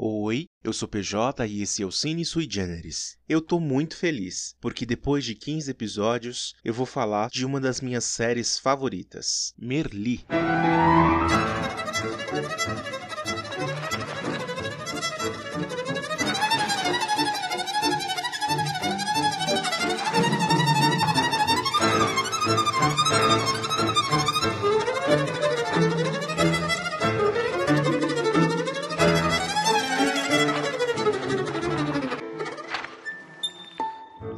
Oi, eu sou PJ e esse é o Cine Sui Generis. Eu tô muito feliz, porque depois de 15 episódios, eu vou falar de uma das minhas séries favoritas, Merli.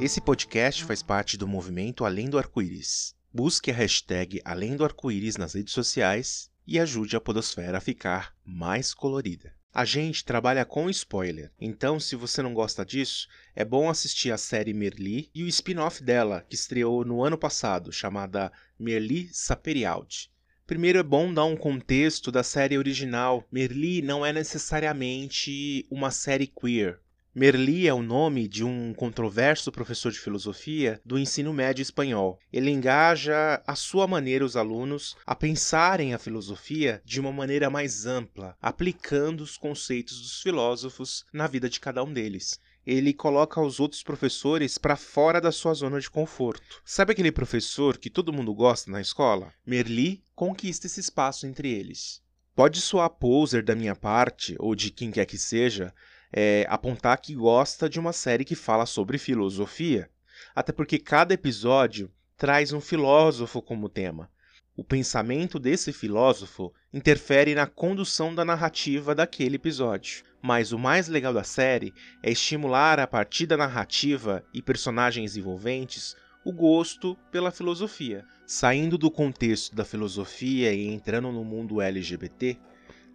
Esse podcast faz parte do movimento Além do Arco-Íris. Busque a hashtag Além do Arco-Íris nas redes sociais e ajude a Podosfera a ficar mais colorida. A gente trabalha com spoiler, então se você não gosta disso, é bom assistir a série Merli e o spin-off dela, que estreou no ano passado, chamada Merli Saperialdi. Primeiro é bom dar um contexto da série original. Merli não é necessariamente uma série queer. Merli é o nome de um controverso professor de filosofia do ensino médio espanhol. Ele engaja à sua maneira os alunos a pensarem a filosofia de uma maneira mais ampla, aplicando os conceitos dos filósofos na vida de cada um deles ele coloca os outros professores para fora da sua zona de conforto. Sabe aquele professor que todo mundo gosta na escola? Merli conquista esse espaço entre eles. Pode soar poser da minha parte, ou de quem quer que seja, é, apontar que gosta de uma série que fala sobre filosofia, até porque cada episódio traz um filósofo como tema. O pensamento desse filósofo interfere na condução da narrativa daquele episódio. Mas o mais legal da série é estimular a partir da narrativa e personagens envolventes o gosto pela filosofia. Saindo do contexto da filosofia e entrando no mundo LGBT,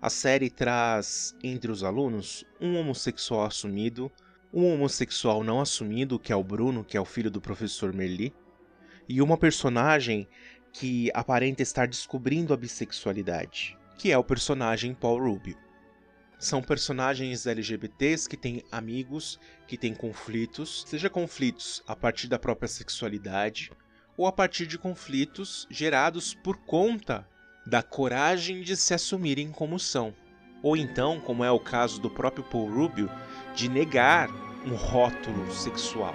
a série traz entre os alunos um homossexual assumido, um homossexual não assumido, que é o Bruno, que é o filho do professor Merli, e uma personagem que aparenta estar descobrindo a bissexualidade, que é o personagem Paul Rubio. São personagens LGBTs que têm amigos, que têm conflitos, seja conflitos a partir da própria sexualidade ou a partir de conflitos gerados por conta da coragem de se assumirem como são, ou então, como é o caso do próprio Paul Rubio, de negar um rótulo sexual.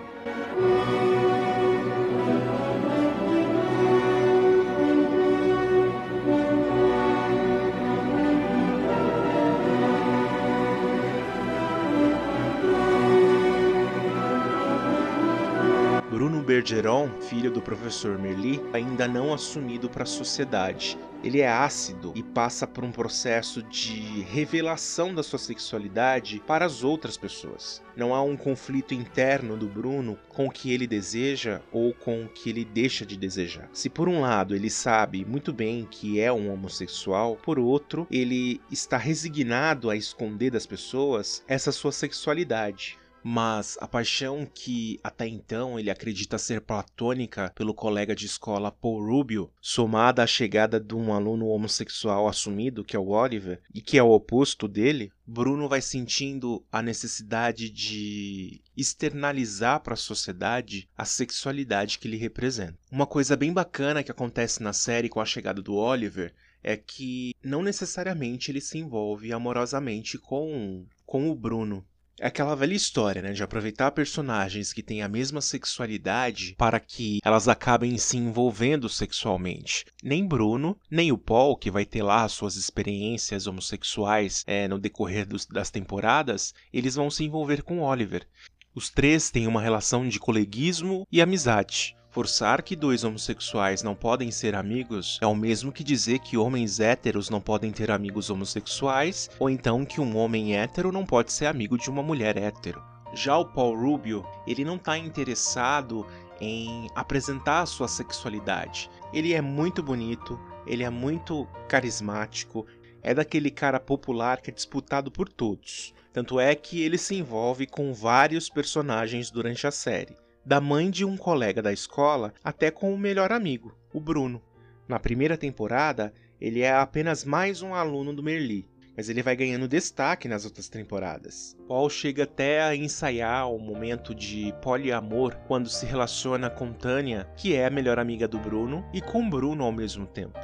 Bergeron, filho do professor Merli, ainda não assumido para a sociedade. Ele é ácido e passa por um processo de revelação da sua sexualidade para as outras pessoas. Não há um conflito interno do Bruno com o que ele deseja ou com o que ele deixa de desejar. Se por um lado ele sabe muito bem que é um homossexual, por outro, ele está resignado a esconder das pessoas essa sua sexualidade mas a paixão que até então ele acredita ser platônica pelo colega de escola Paul Rubio, somada à chegada de um aluno homossexual assumido, que é o Oliver, e que é o oposto dele, Bruno vai sentindo a necessidade de externalizar para a sociedade a sexualidade que ele representa. Uma coisa bem bacana que acontece na série com a chegada do Oliver é que não necessariamente ele se envolve amorosamente com, com o Bruno. É aquela velha história, né, de aproveitar personagens que têm a mesma sexualidade para que elas acabem se envolvendo sexualmente. Nem Bruno, nem o Paul, que vai ter lá suas experiências homossexuais é, no decorrer dos, das temporadas, eles vão se envolver com Oliver. Os três têm uma relação de coleguismo e amizade. Forçar que dois homossexuais não podem ser amigos é o mesmo que dizer que homens héteros não podem ter amigos homossexuais, ou então que um homem hétero não pode ser amigo de uma mulher hétero. Já o Paul Rubio, ele não está interessado em apresentar a sua sexualidade. Ele é muito bonito, ele é muito carismático, é daquele cara popular que é disputado por todos. Tanto é que ele se envolve com vários personagens durante a série da mãe de um colega da escola até com o melhor amigo, o Bruno. Na primeira temporada, ele é apenas mais um aluno do Merli, mas ele vai ganhando destaque nas outras temporadas. Paul chega até a ensaiar o momento de poliamor quando se relaciona com Tânia, que é a melhor amiga do Bruno, e com Bruno ao mesmo tempo.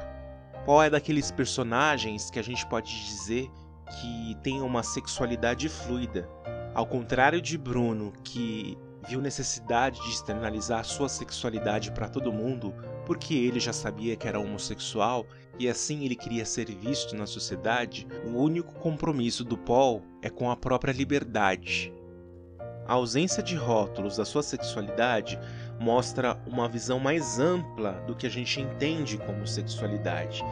Paul é daqueles personagens que a gente pode dizer que tenha uma sexualidade fluida. Ao contrário de Bruno, que viu necessidade de externalizar sua sexualidade para todo mundo, porque ele já sabia que era homossexual e assim ele queria ser visto na sociedade, o único compromisso do Paul é com a própria liberdade. A ausência de rótulos da sua sexualidade mostra uma visão mais ampla do que a gente entende como sexualidade.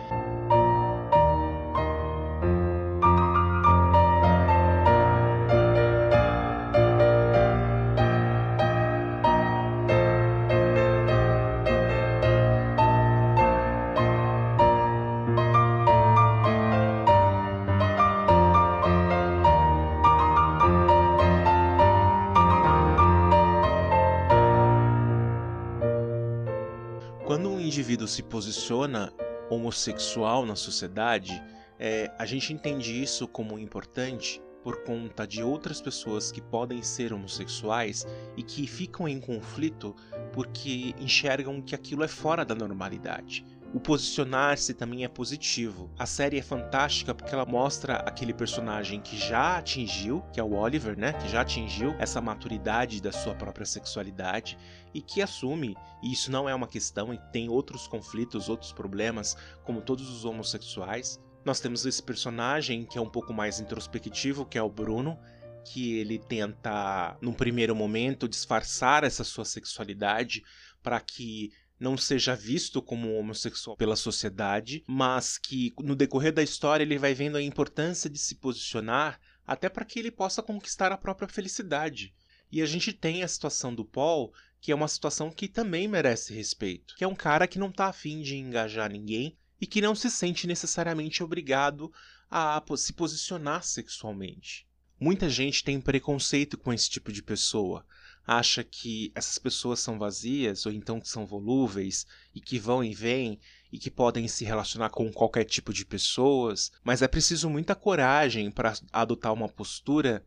Indivíduo se posiciona homossexual na sociedade, é, a gente entende isso como importante por conta de outras pessoas que podem ser homossexuais e que ficam em conflito porque enxergam que aquilo é fora da normalidade. O posicionar-se também é positivo. A série é fantástica porque ela mostra aquele personagem que já atingiu, que é o Oliver, né? Que já atingiu essa maturidade da sua própria sexualidade e que assume, e isso não é uma questão, e tem outros conflitos, outros problemas, como todos os homossexuais. Nós temos esse personagem que é um pouco mais introspectivo, que é o Bruno, que ele tenta, num primeiro momento, disfarçar essa sua sexualidade para que não seja visto como homossexual pela sociedade, mas que no decorrer da história ele vai vendo a importância de se posicionar até para que ele possa conquistar a própria felicidade. E a gente tem a situação do Paul, que é uma situação que também merece respeito, que é um cara que não está afim de engajar ninguém e que não se sente necessariamente obrigado a se posicionar sexualmente. Muita gente tem preconceito com esse tipo de pessoa, acha que essas pessoas são vazias ou então que são volúveis e que vão e vêm e que podem se relacionar com qualquer tipo de pessoas, mas é preciso muita coragem para adotar uma postura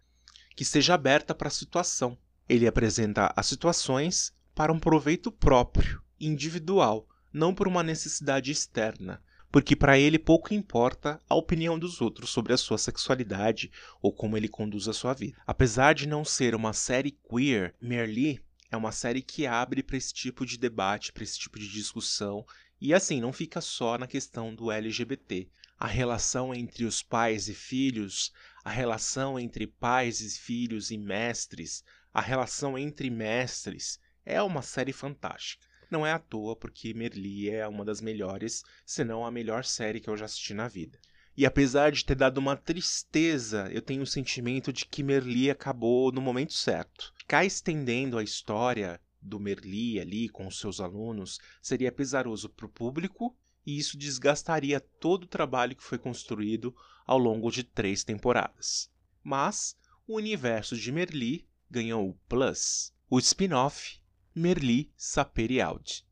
que seja aberta para a situação. Ele apresenta as situações para um proveito próprio, individual, não por uma necessidade externa porque para ele pouco importa a opinião dos outros sobre a sua sexualidade ou como ele conduz a sua vida. Apesar de não ser uma série queer, Merli é uma série que abre para esse tipo de debate, para esse tipo de discussão, e assim, não fica só na questão do LGBT. A relação entre os pais e filhos, a relação entre pais e filhos e mestres, a relação entre mestres, é uma série fantástica. Não é à toa, porque Merli é uma das melhores, se não a melhor série que eu já assisti na vida. E apesar de ter dado uma tristeza, eu tenho o sentimento de que Merli acabou no momento certo. Ficar estendendo a história do Merli ali com os seus alunos seria pesaroso para o público e isso desgastaria todo o trabalho que foi construído ao longo de três temporadas. Mas o universo de Merli ganhou o Plus, o spin-off Merli Saperialdi.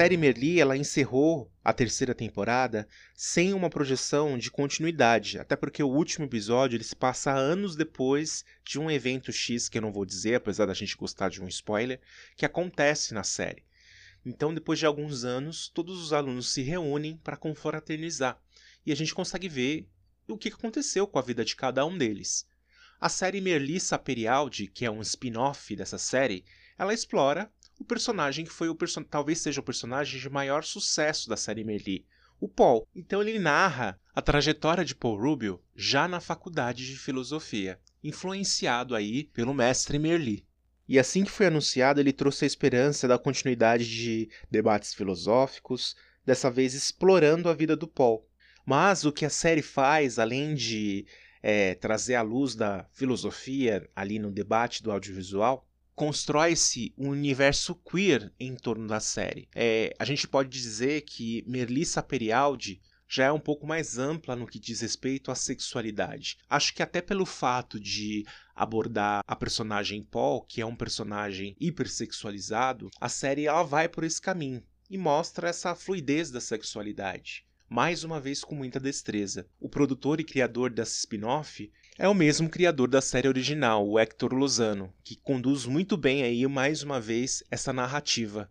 Série Merli ela encerrou a terceira temporada sem uma projeção de continuidade, até porque o último episódio ele se passa anos depois de um evento X que eu não vou dizer, apesar da gente gostar de um spoiler, que acontece na série. Então, depois de alguns anos, todos os alunos se reúnem para confraternizar e a gente consegue ver o que aconteceu com a vida de cada um deles. A série Merli Saperialdi, que é um spin-off dessa série, ela explora o personagem que foi o person talvez seja o personagem de maior sucesso da série Merli, o Paul. Então ele narra a trajetória de Paul Rubio já na faculdade de filosofia, influenciado aí pelo mestre Merli. E assim que foi anunciado, ele trouxe a esperança da continuidade de debates filosóficos, dessa vez explorando a vida do Paul. Mas o que a série faz, além de é, trazer a luz da filosofia ali no debate do audiovisual, constrói-se um universo queer em torno da série. É, a gente pode dizer que Merli Saperialdi já é um pouco mais ampla no que diz respeito à sexualidade. Acho que até pelo fato de abordar a personagem Paul, que é um personagem hipersexualizado, a série ela vai por esse caminho e mostra essa fluidez da sexualidade. Mais uma vez com muita destreza. O produtor e criador dessa spin-off é o mesmo criador da série original, o Hector Lozano, que conduz muito bem aí mais uma vez essa narrativa.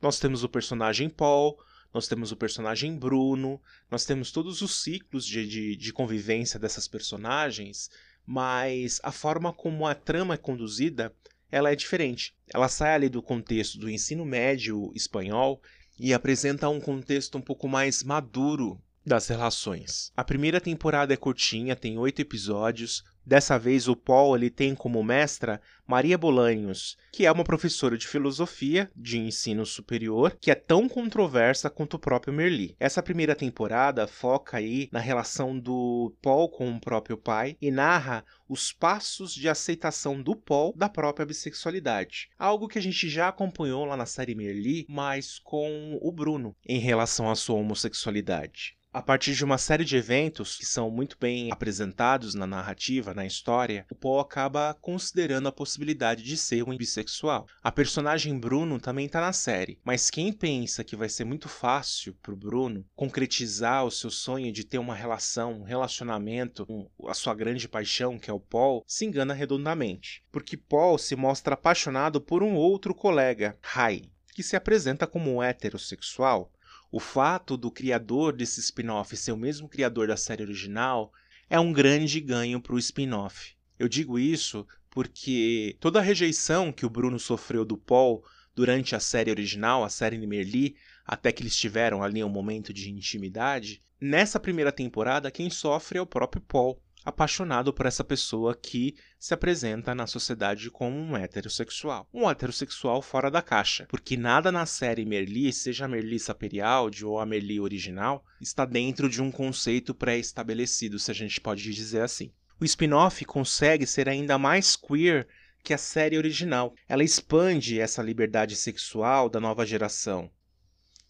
Nós temos o personagem Paul, nós temos o personagem Bruno, nós temos todos os ciclos de, de, de convivência dessas personagens, mas a forma como a trama é conduzida ela é diferente. Ela sai ali do contexto do ensino médio espanhol e apresenta um contexto um pouco mais maduro das relações. A primeira temporada é curtinha, tem oito episódios. Dessa vez o Paul ele tem como mestra Maria Bolanhos, que é uma professora de filosofia de ensino superior, que é tão controversa quanto o próprio Merli. Essa primeira temporada foca aí na relação do Paul com o próprio pai e narra os passos de aceitação do Paul da própria bissexualidade. Algo que a gente já acompanhou lá na série Merli, mas com o Bruno em relação à sua homossexualidade. A partir de uma série de eventos que são muito bem apresentados na narrativa, na história, o Paul acaba considerando a possibilidade de ser um bissexual. A personagem Bruno também está na série, mas quem pensa que vai ser muito fácil para o Bruno concretizar o seu sonho de ter uma relação, um relacionamento com a sua grande paixão, que é o Paul, se engana redondamente. Porque Paul se mostra apaixonado por um outro colega, Rai, que se apresenta como heterossexual o fato do criador desse spin-off ser o mesmo criador da série original é um grande ganho para o spin-off. Eu digo isso porque toda a rejeição que o Bruno sofreu do Paul durante a série original, a série de Merli, até que eles tiveram ali um momento de intimidade, nessa primeira temporada quem sofre é o próprio Paul apaixonado por essa pessoa que se apresenta na sociedade como um heterossexual. Um heterossexual fora da caixa, porque nada na série Merli, seja a Merli Saperialdi ou a Merli original, está dentro de um conceito pré-estabelecido, se a gente pode dizer assim. O spin-off consegue ser ainda mais queer que a série original. Ela expande essa liberdade sexual da nova geração,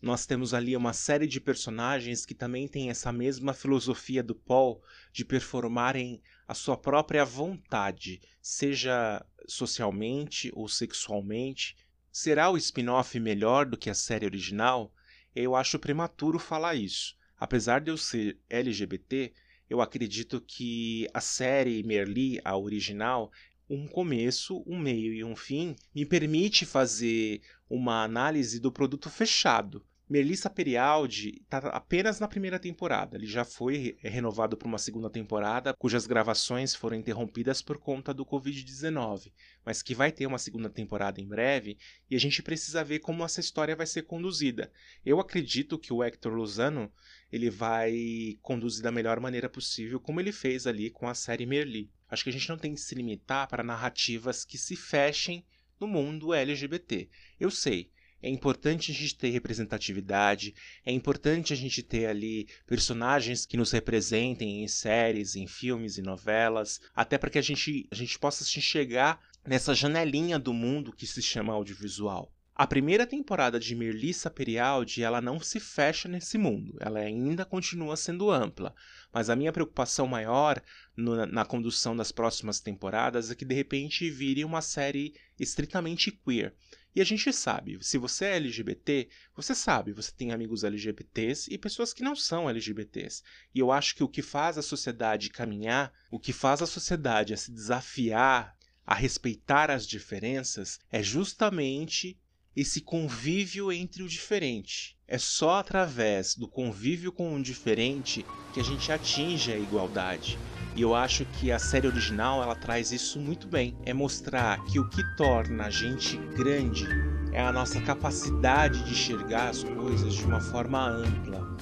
nós temos ali uma série de personagens que também têm essa mesma filosofia do Paul de performarem a sua própria vontade, seja socialmente ou sexualmente. Será o spin-off melhor do que a série original? Eu acho prematuro falar isso. Apesar de eu ser LGBT, eu acredito que a série Merli, a original, um começo, um meio e um fim, me permite fazer uma análise do produto fechado. Melissa Perialdi está apenas na primeira temporada. Ele já foi renovado para uma segunda temporada, cujas gravações foram interrompidas por conta do Covid-19, mas que vai ter uma segunda temporada em breve e a gente precisa ver como essa história vai ser conduzida. Eu acredito que o Hector Lozano ele vai conduzir da melhor maneira possível, como ele fez ali com a série Merli. Acho que a gente não tem que se limitar para narrativas que se fechem no mundo LGBT. Eu sei, é importante a gente ter representatividade, é importante a gente ter ali personagens que nos representem em séries, em filmes e novelas, até para que a gente, a gente possa se enxergar nessa janelinha do mundo que se chama audiovisual. A primeira temporada de Mirlissa Perialdi, ela não se fecha nesse mundo, ela ainda continua sendo ampla, mas a minha preocupação maior no, na condução das próximas temporadas é que de repente vire uma série estritamente queer. E a gente sabe, se você é LGBT, você sabe, você tem amigos LGBTs e pessoas que não são LGBTs. E eu acho que o que faz a sociedade caminhar, o que faz a sociedade a se desafiar, a respeitar as diferenças, é justamente esse convívio entre o diferente. É só através do convívio com o diferente que a gente atinge a igualdade. E eu acho que a série original ela traz isso muito bem. É mostrar que o que torna a gente grande é a nossa capacidade de enxergar as coisas de uma forma ampla.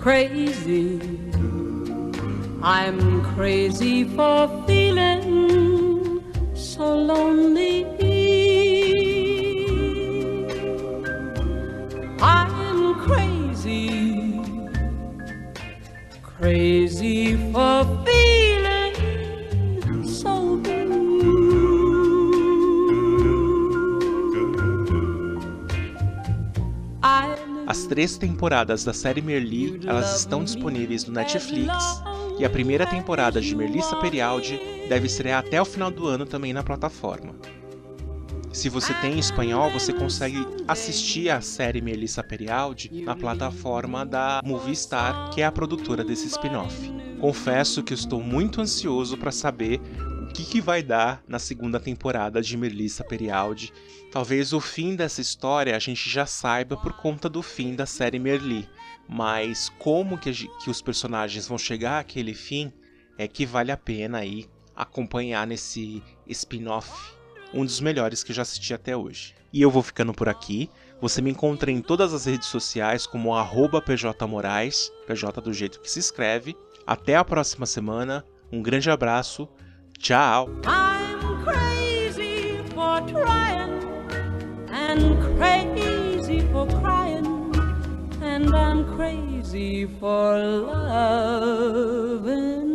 Crazy. I'm crazy for feeling so lonely. I'm crazy. Crazy for três temporadas da série Merli, elas estão disponíveis no Netflix e a primeira temporada de Merli Saperialdi deve estrear até o final do ano também na plataforma. Se você tem espanhol, você consegue assistir a série Melissa Perialdi na plataforma da Movistar, que é a produtora desse spin-off. Confesso que estou muito ansioso para saber o que, que, vai dar na segunda temporada de Melissa Perialdi. Talvez o fim dessa história a gente já saiba por conta do fim da série Merli, mas como que, que os personagens vão chegar àquele fim é que vale a pena aí acompanhar nesse spin-off um dos melhores que já assisti até hoje. E eu vou ficando por aqui. Você me encontra em todas as redes sociais como pjmorais, PJ do jeito que se escreve. Até a próxima semana. Um grande abraço. Tchau. I'm crazy for trying and crazy for crying and I'm crazy for loving